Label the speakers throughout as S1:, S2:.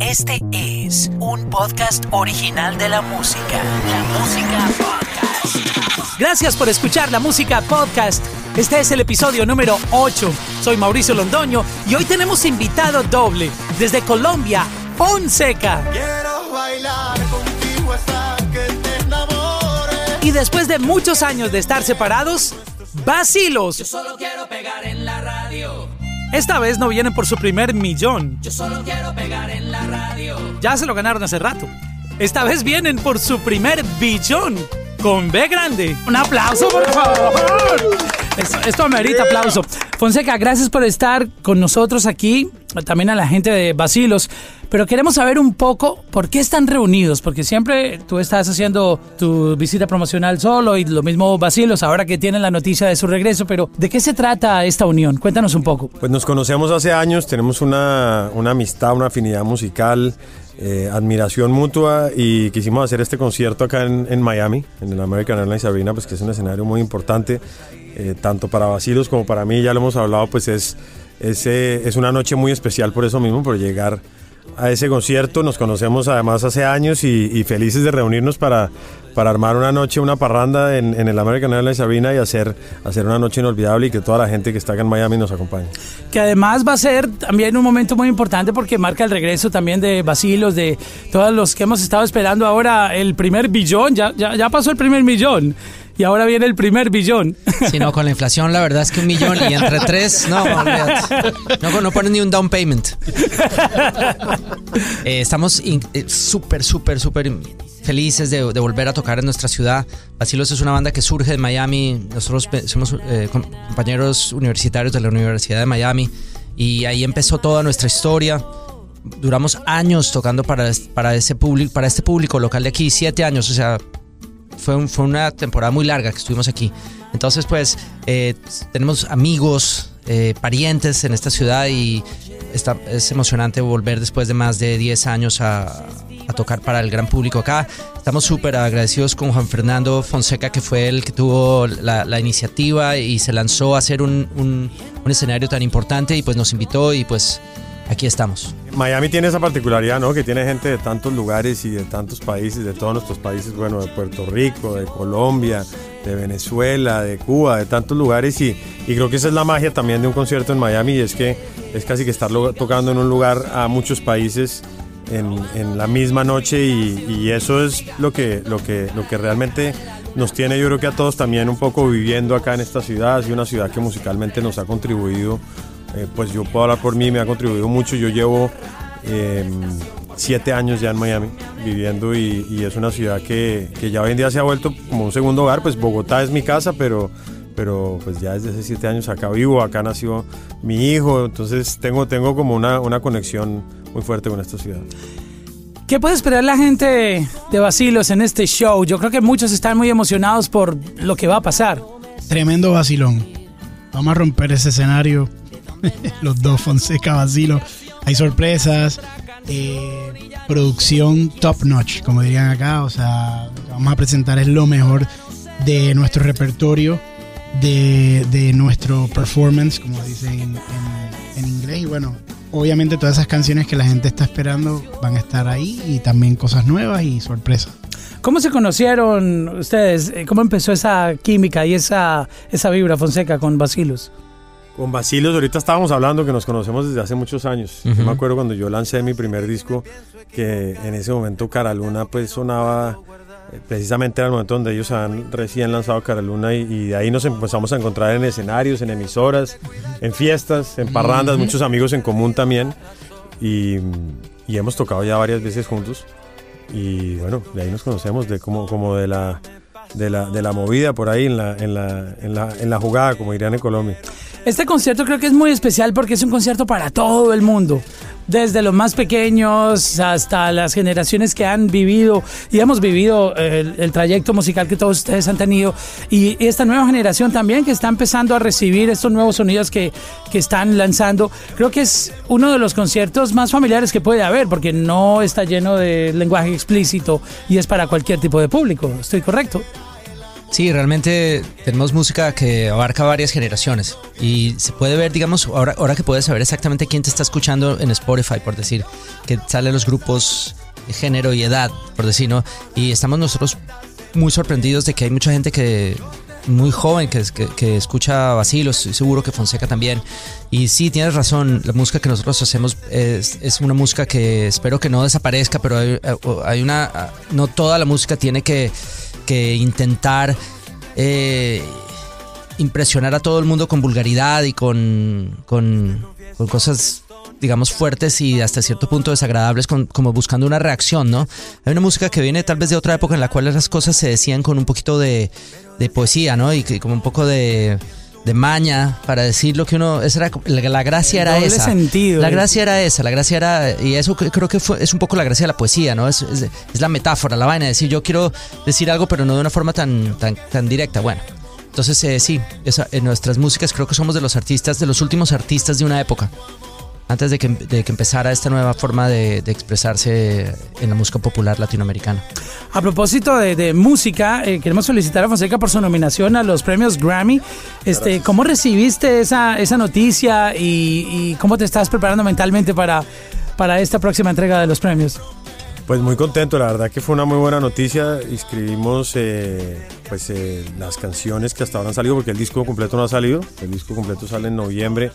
S1: Este es un podcast original de la música. La música podcast. Gracias por escuchar la música podcast. Este es el episodio número 8. Soy Mauricio Londoño y hoy tenemos invitado doble desde Colombia, Fonseca.
S2: Quiero bailar contigo hasta que te enamores.
S1: Y después de muchos años de estar separados, Vacilos.
S3: Solo quiero pegar en la radio.
S1: Esta vez no vienen por su primer millón.
S3: Yo solo quiero pegar en la radio.
S1: Ya se lo ganaron hace rato. Esta vez vienen por su primer billón. Con B grande. Un aplauso, por favor. Esto, esto amerita aplauso. Fonseca, gracias por estar con nosotros aquí. También a la gente de Basilos. Pero queremos saber un poco por qué están reunidos. Porque siempre tú estás haciendo tu visita promocional solo y lo mismo Basilos, ahora que tienen la noticia de su regreso. Pero ¿de qué se trata esta unión? Cuéntanos un poco.
S4: Pues nos conocemos hace años, tenemos una, amistad, una afinidad musical, eh, admiración mutua y quisimos hacer este concierto acá en, en Miami, en el American Airlines Arena, pues que es un escenario muy importante, eh, tanto para Basilos como para mí, ya lo hemos hablado, pues es, es, es una noche muy especial por eso mismo, por llegar a ese concierto. Nos conocemos además hace años y, felices de reunirnos para, para armar una noche, una parranda en, en el American Airlines Arena y hacer, hacer una noche inolvidable y que toda la gente que está acá en Miami nos acompañe.
S1: que además va a ser también un momento muy importante porque marca el regreso también de Basilos, de todos los que hemos estado esperando ahora el primer billón, ya, ya, ya pasó el primer millón y ahora viene el primer billón.
S5: Si no, con la inflación la verdad es que un millón y entre tres, no, no, no ponen ni un down payment. Eh, estamos eh, súper, súper, súper felices de, de volver a tocar en nuestra ciudad. Basilos es una banda que surge de Miami. Nosotros somos eh, com- compañeros universitarios de la Universidad de Miami y ahí empezó toda nuestra historia. Duramos años tocando para, para, ese público, para este público local de aquí, siete años, o sea, fue, fue una temporada muy larga que estuvimos aquí. Entonces, pues, eh, tenemos amigos, eh, parientes en esta ciudad y está, es emocionante volver después de más de 10 años a, tocar para el gran público acá. Estamos súper agradecidos con Juan Fernando Fonseca, que fue el que tuvo la, la iniciativa y se lanzó a hacer un, un- un escenario tan importante y pues nos invitó y pues aquí estamos.
S4: Miami tiene esa particularidad, ¿no? Que tiene gente de tantos lugares y de tantos países, de todos nuestros países, bueno, de Puerto Rico, de Colombia, de Venezuela, de Cuba, de tantos lugares. Y, y creo que esa es la magia también de un concierto en Miami y es que es casi que estar tocando en un lugar a muchos países en, en la misma noche. Y, y eso es lo que, lo, que, lo que realmente nos tiene yo creo que a todos también un poco viviendo acá en esta ciudad, sido una ciudad que musicalmente nos ha contribuido eh, pues yo puedo hablar por mí, me ha contribuido mucho. Yo llevo eh, siete años ya en Miami viviendo y, y es una ciudad que, que ya hoy en día se ha vuelto como un segundo hogar. Pues Bogotá es mi casa, pero, pero pues ya desde hace siete años acá vivo, acá nació mi hijo, entonces tengo, tengo como una, una conexión muy fuerte con esta ciudad.
S1: ¿Qué puede esperar la gente de Basilos en este show? Yo creo que muchos están muy emocionados por lo que va a pasar.
S6: Tremendo vacilón. Vamos a romper ese escenario. Los dos, Fonseca, Basilo. Hay sorpresas. eh, producción top notch, como dirían acá. O sea, lo que vamos a presentar es lo mejor de nuestro repertorio, de, de nuestro performance, como dicen en, inglés. Y bueno, obviamente todas esas canciones que la gente está esperando van a estar ahí y también cosas nuevas y sorpresas.
S1: ¿Cómo se conocieron ustedes? Eh, ¿Cómo empezó esa química y esa, esa vibra Fonseca con Basilos?
S4: Con Basilos, ahorita estábamos hablando que nos conocemos desde hace muchos años. Yo me acuerdo cuando yo lancé mi primer disco, que en ese momento Cara Luna pues sonaba, eh, precisamente era el momento donde ellos han recién lanzado Cara Luna y, y de ahí nos empezamos a encontrar en escenarios, en emisoras, en fiestas, en parrandas, muchos amigos en común también. Y, y hemos tocado ya varias veces juntos. Y bueno, de ahí nos conocemos, de como, como de la... De la, de la movida por ahí en la, en, la, en, la, en la jugada, como dirían en Colombia.
S1: Este concierto creo que es muy especial porque es un concierto para todo el mundo. Desde los más pequeños hasta las generaciones que han vivido y hemos vivido eh, el, el trayecto musical que todos ustedes han tenido. Y esta nueva generación también que está empezando a recibir estos nuevos sonidos que, que están lanzando. Creo que es uno de los conciertos más familiares que puede haber porque no está lleno de lenguaje explícito y es para cualquier tipo de público. ¿Estoy correcto?
S5: Sí, realmente tenemos música que abarca varias generaciones y se puede ver, digamos, ahora, que puedes saber exactamente quién te está escuchando en Spotify, por decir, que salen los grupos de género y edad, por decir, ¿no? Y estamos nosotros muy sorprendidos de que hay mucha gente que muy joven que, que, que escucha Basilo, estoy seguro que Fonseca también. Y sí, tienes razón, la música que nosotros hacemos es, una música que espero que no desaparezca, pero hay, hay una, no toda la música tiene que, que intentar eh, impresionar a todo el mundo con vulgaridad y con, con, con cosas digamos, fuertes y hasta cierto punto desagradables, como buscando una reacción, ¿no? Hay una música que viene tal vez de otra época en la cual las cosas se decían con un poquito de, de poesía, ¿no? Y que como un poco de, de maña para decir lo que uno... Esa era, la, la gracia era
S1: Doble
S5: esa.
S1: sentido,
S5: La
S1: es.
S5: gracia era esa, la gracia era... Y eso creo que fue, es un poco la gracia de la poesía, ¿no? Es, es, es la metáfora, la vaina, de decir yo quiero decir algo pero no de una forma tan, tan, tan directa. Bueno. Entonces, eh, sí, esa- en nuestras músicas creo que somos de los artistas, de los últimos artistas de una época antes de que, de que empezara esta nueva forma de, de expresarse en la música popular latinoamericana.
S1: A propósito de, de música, eh, queremos felicitar a Fonseca por su nominación a los premios Grammy. Este, ¿Cómo recibiste esa, esa noticia y, y cómo te estás preparando mentalmente para, para esta próxima entrega de los premios?
S4: Pues muy contento, la verdad que fue una muy buena noticia. Inscribimos eh, pues, eh, las canciones que hasta ahora han salido, porque el disco completo no ha salido. El disco completo sale en noviembre.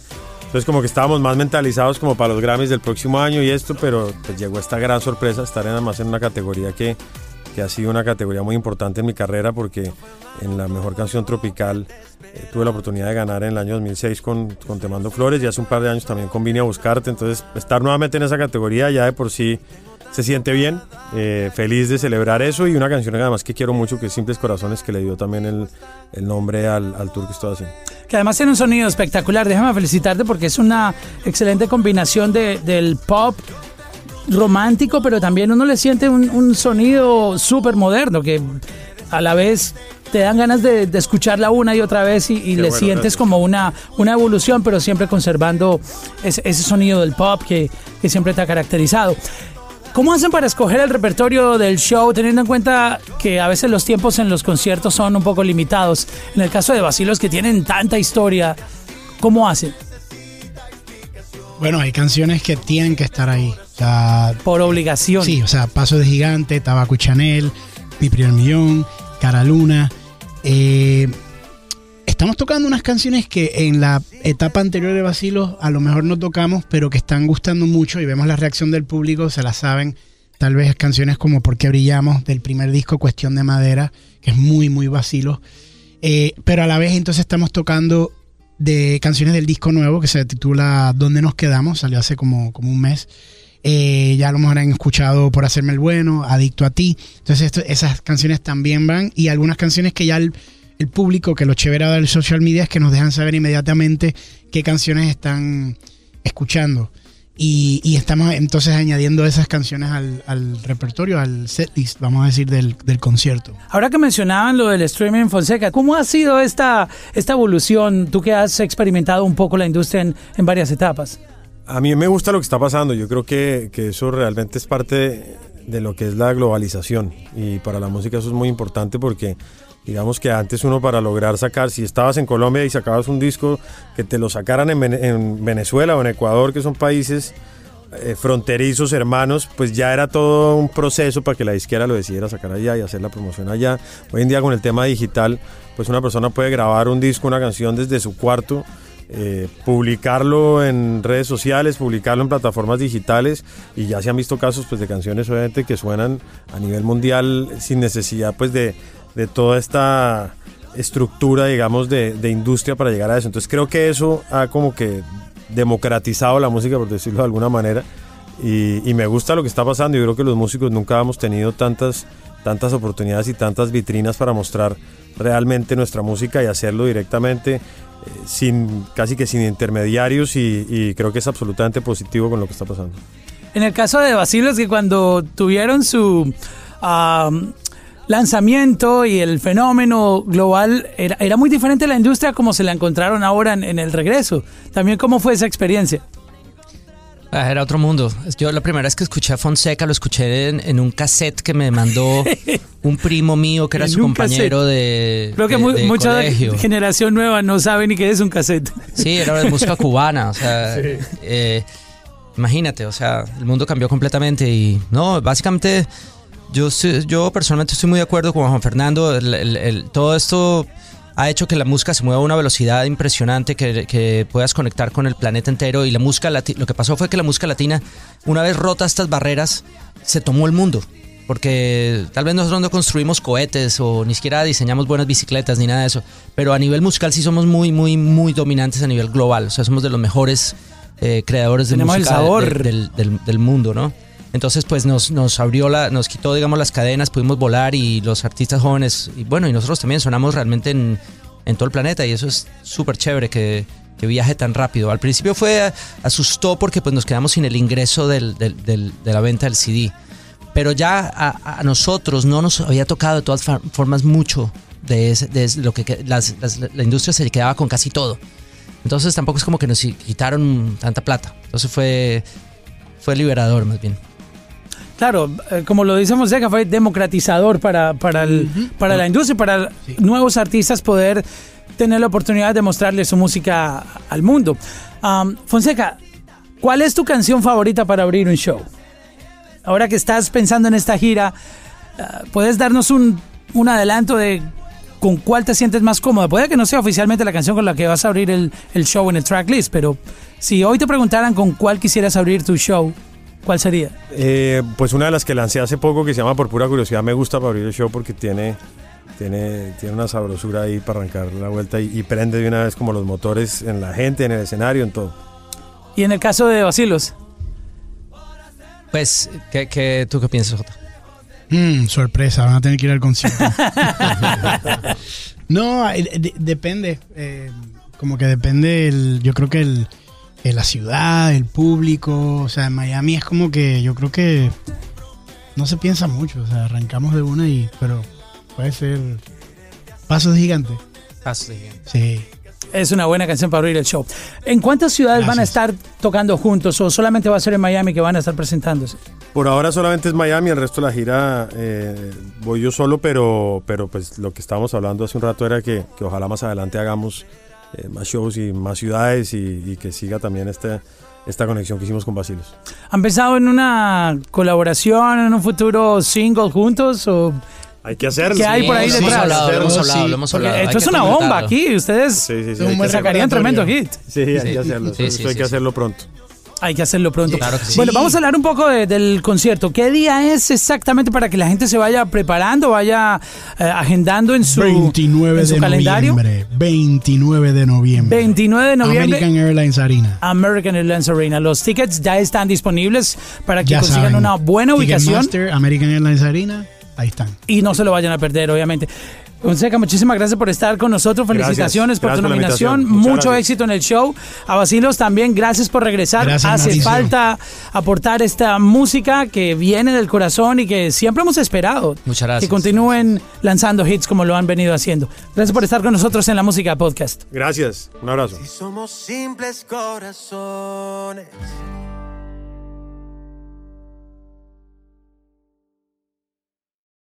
S4: Entonces como que estábamos más mentalizados como para los Grammys del próximo año y esto, pero pues llegó esta gran sorpresa, estar además en una categoría que, que ha sido una categoría muy importante en mi carrera porque en la mejor canción tropical eh, tuve la oportunidad de ganar en el año 2006 con, con Te Mando Flores y hace un par de años también con Vine a Buscarte, entonces estar nuevamente en esa categoría ya de por sí se siente bien, eh, feliz de celebrar eso y una canción además que quiero mucho que es Simples Corazones que le dio también el, el nombre al, al tour que estoy haciendo.
S1: Que además tiene un sonido espectacular. Déjame felicitarte porque es una excelente combinación de, del pop romántico, pero también uno le siente un, un sonido súper moderno que a la vez te dan ganas de, de escucharla una y otra vez y, y le
S4: bueno,
S1: sientes
S4: gracias.
S1: como una, una evolución, pero siempre conservando ese, ese sonido del pop que, que siempre te ha caracterizado. ¿Cómo hacen para escoger el repertorio del show, teniendo en cuenta que a veces los tiempos en los conciertos son un poco limitados? En el caso de Basilos, que tienen tanta historia, ¿cómo hacen?
S6: Bueno, hay canciones que tienen que estar ahí. O sea,
S1: Por obligación.
S6: sí, o sea, Paso de Gigante, Tabaco y Chanel, Mi Primer Millón, Cara Luna. Eh, estamos tocando unas canciones que en la etapa anterior de Basilos a lo mejor no tocamos, pero que están gustando mucho y vemos la reacción del público, se la saben. Tal vez canciones como Por qué brillamos del primer disco Cuestión de Madera, que es muy, muy Basilos. Eh, pero a la vez entonces estamos tocando de canciones del disco nuevo que se titula ¿Dónde nos quedamos? Salió hace como, como un mes. Eh, ya a lo mejor han escuchado Por hacerme el bueno, Adicto a ti. Entonces esas canciones también van y algunas canciones que ya el público, que lo chévere del social media es que nos dejan saber inmediatamente qué canciones están escuchando. Y, y estamos entonces añadiendo esas canciones al, al repertorio, al setlist, vamos a decir, del, del concierto.
S1: Ahora que mencionaban lo del streaming Fonseca, ¿cómo ha sido esta, esta evolución? Tú que has experimentado un poco la industria en, en varias etapas.
S4: A mí me gusta lo que está pasando. Yo creo que, que eso realmente es parte de, de lo que es la globalización. Y para la música eso es muy importante porque digamos que antes uno para lograr sacar, si estabas en Colombia y sacabas un disco, que te lo sacaran en, Vene- en Venezuela o en Ecuador, que son países eh, fronterizos, hermanos, pues ya era todo un proceso para que la disquera lo decidiera sacar allá y hacer la promoción allá. Hoy en día con el tema digital, pues una persona puede grabar un disco, una canción desde su cuarto, eh, publicarlo en redes sociales, publicarlo en plataformas digitales y ya se han visto casos pues de canciones obviamente que suenan a nivel mundial sin necesidad pues de, de toda esta estructura digamos de, de industria para llegar a eso. Entonces creo que eso ha como que democratizado la música por decirlo de alguna manera y, y me gusta lo que está pasando. Yo creo que los músicos nunca hemos tenido tantas, tantas oportunidades y tantas vitrinas para mostrar realmente nuestra música y hacerlo directamente, eh, sin casi que sin intermediarios y, y creo que es absolutamente positivo con lo que está pasando.
S1: En el caso de Basilos, que cuando tuvieron su lanzamiento y el fenómeno global, era, era muy diferente la industria como se la encontraron ahora en, en el regreso. También, ¿cómo fue esa experiencia?
S5: Ah, Era otro mundo. Yo la primera vez que escuché a Fonseca lo escuché en, en un cassette que me mandó un primo mío que era su compañero de,
S1: Creo que
S5: de-
S1: mu-
S5: de
S1: mucha
S5: colegio.
S1: generación nueva no sabe ni qué es un cassette.
S5: Sí, era de música cubana. O sea, eh, imagínate, o sea, el mundo cambió completamente y no, básicamente yo, yo personalmente estoy muy de acuerdo con Juan Fernando. El- el- el- todo esto ha hecho que la música se mueva a una velocidad impresionante, que, que puedas conectar con el planeta entero. Y la música lo que pasó fue que la música latina, una vez rota estas barreras, se tomó el mundo. Porque tal vez nosotros no construimos cohetes o ni siquiera diseñamos buenas bicicletas ni nada de eso. Pero a nivel musical sí somos muy, muy, muy dominantes a nivel global. O sea, somos de los mejores eh, creadores de
S1: Tenemos el
S5: música de-
S1: sabor.
S5: de- del, del- del mundo, ¿no? Entonces, pues nos, nos abrió la, nos quitó, digamos, las cadenas, pudimos volar y los artistas jóvenes, y bueno, y nosotros también sonamos realmente en, en todo el planeta y eso es súper chévere que, que viaje tan rápido. Al principio fue, asustó porque pues nos quedamos sin el ingreso del- del- de la venta del CD. Pero ya a, nosotros no nos había tocado de todas formas mucho de, ese- lo que la industria se quedaba con casi todo. Entonces tampoco es como que nos quitaron tanta plata. Entonces fue, fue liberador más bien.
S1: Claro, eh, como lo dice Fonseca, fue democratizador para, para, el- para la industria, para nuevos artistas poder tener la oportunidad de mostrarle su música al mundo. Am, Fonseca, ¿cuál es tu canción favorita para abrir un show? Ahora que estás pensando en esta gira, ah, ¿puedes darnos un, un adelanto de con cuál te sientes más cómoda? Puede que no sea oficialmente la canción con la que vas a abrir el, el show en el tracklist, pero si hoy te preguntaran con cuál quisieras abrir tu show, ¿cuál sería?
S4: Eh, pues una de las que lancé hace poco que se llama Por pura curiosidad me gusta para abrir el show porque tiene, tiene, tiene una sabrosura ahí para arrancar la vuelta y, y prende de una vez como los motores en la gente, en el escenario, en todo.
S1: Y en el caso de Basilos,
S5: Pues, ¿qué, qué, tú qué piensas, Jota?
S6: Mm, sorpresa, van a tener que ir al concierto. no, eh, de- depende. eh, como que depende, el, yo creo que el, la ciudad, el público. O sea, en Miami es como que yo creo que no se piensa mucho. O sea, arrancamos de una y. Pero puede ser. Pasos gigantes. Sí.
S1: es una buena canción para abrir el show. ¿En cuántas ciudades van a estar tocando juntos o solamente va a ser en Miami que van a estar presentándose?
S4: Por ahora solamente es Miami, el resto de la gira eh, voy yo solo, pero, pero pues lo que estábamos hablando hace un rato era que, que ojalá más adelante hagamos eh, más shows y más ciudades y, y que siga también este, esta conexión que hicimos con Basilos.
S1: ¿Han pensado en una colaboración, en un futuro single juntos? O
S4: Hay que hacerlo.
S1: ¿Qué hay por ahí detrás?
S5: hemos hablado, lo hemos
S6: Sí.
S5: hablado, lo hemos
S1: porque
S5: hablado.
S1: esto
S5: Hay
S1: es una bomba aquí. Ustedes
S4: Sí, sí, sí.
S1: Sacarían tremendo hit.
S4: Sí, hay
S5: Sí.
S4: que hacerlo.
S5: Sí,
S4: Eso
S5: sí,
S4: hay
S5: sí,
S4: que
S5: sí.
S4: hacerlo pronto.
S1: Hay que hacerlo pronto.
S5: Claro que sí.
S1: Bueno, vamos a hablar un poco de- del concierto. ¿Qué día es exactamente para que la gente se vaya preparando, vaya eh, agendando en su,
S6: 29
S1: en su
S6: de
S1: calendario?
S6: noviembre. 29 de noviembre.
S1: 29 de noviembre.
S6: American Airlines Arena.
S1: American Airlines Arena. Los tickets ya están disponibles para que
S6: Ya
S1: consigan
S6: saben.
S1: una buena ubicación
S6: Ticketmaster, American Airlines Arena. Ahí están.
S1: y no se lo vayan a perder, obviamente. Fonseca, muchísimas gracias por estar con nosotros.
S4: Gracias.
S1: Felicitaciones por
S4: Gracias
S1: tu
S4: por
S1: nominación.
S4: Muchas
S1: Mucho
S4: gracias.
S1: éxito en el show. A Basilos también, gracias por regresar.
S6: Gracias,
S1: Hace
S6: Mauricio.
S1: falta aportar esta música que viene del corazón y que siempre hemos esperado.
S5: Muchas gracias.
S1: Que continúen lanzando hits como lo han venido haciendo. Gracias por estar con nosotros en la música podcast.
S4: Gracias. Un abrazo.
S2: Si somos simples corazones